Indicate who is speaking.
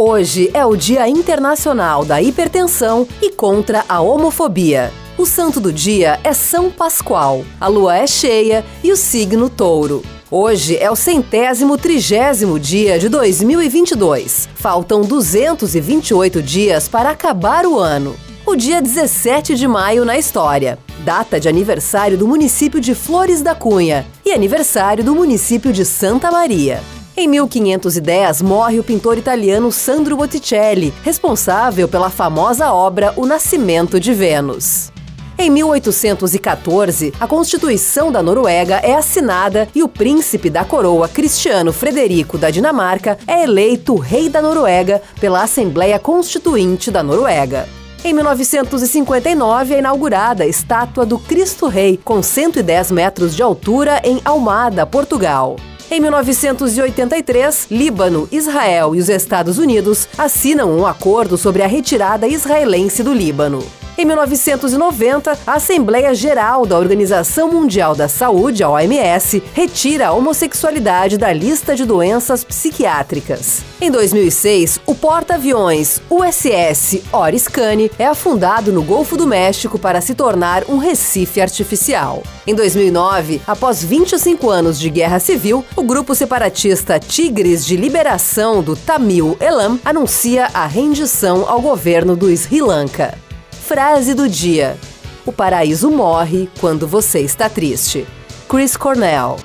Speaker 1: Hoje é o Dia Internacional da Hipertensão e contra a Homofobia. O santo do dia é São Pascoal, a lua é cheia e o signo touro. Hoje é o centésimo trigésimo dia de 2022. Faltam 228 dias para acabar o ano. O dia 17 de maio na história. Data de aniversário do município de Flores da Cunha e aniversário do município de Santa Maria. Em 1510, morre o pintor italiano Sandro Botticelli, responsável pela famosa obra O Nascimento de Vênus. Em 1814, a Constituição da Noruega é assinada e o príncipe da coroa Cristiano Frederico da Dinamarca é eleito rei da Noruega pela Assembleia Constituinte da Noruega. Em 1959 é inaugurada a estátua do Cristo Rei, com 110 metros de altura em Almada, Portugal. Em 1983, Líbano, Israel e os Estados Unidos assinam um acordo sobre a retirada israelense do Líbano. Em 1990, a Assembleia Geral da Organização Mundial da Saúde, a OMS, retira a homossexualidade da lista de doenças psiquiátricas. Em 2006, o porta-aviões USS Oriscane é afundado no Golfo do México para se tornar um recife artificial. Em 2009, após 25 anos de guerra civil, o grupo separatista Tigres de Liberação do Tamil Elam anuncia a rendição ao governo do Sri Lanka. Frase do dia: O paraíso morre quando você está triste. Chris Cornell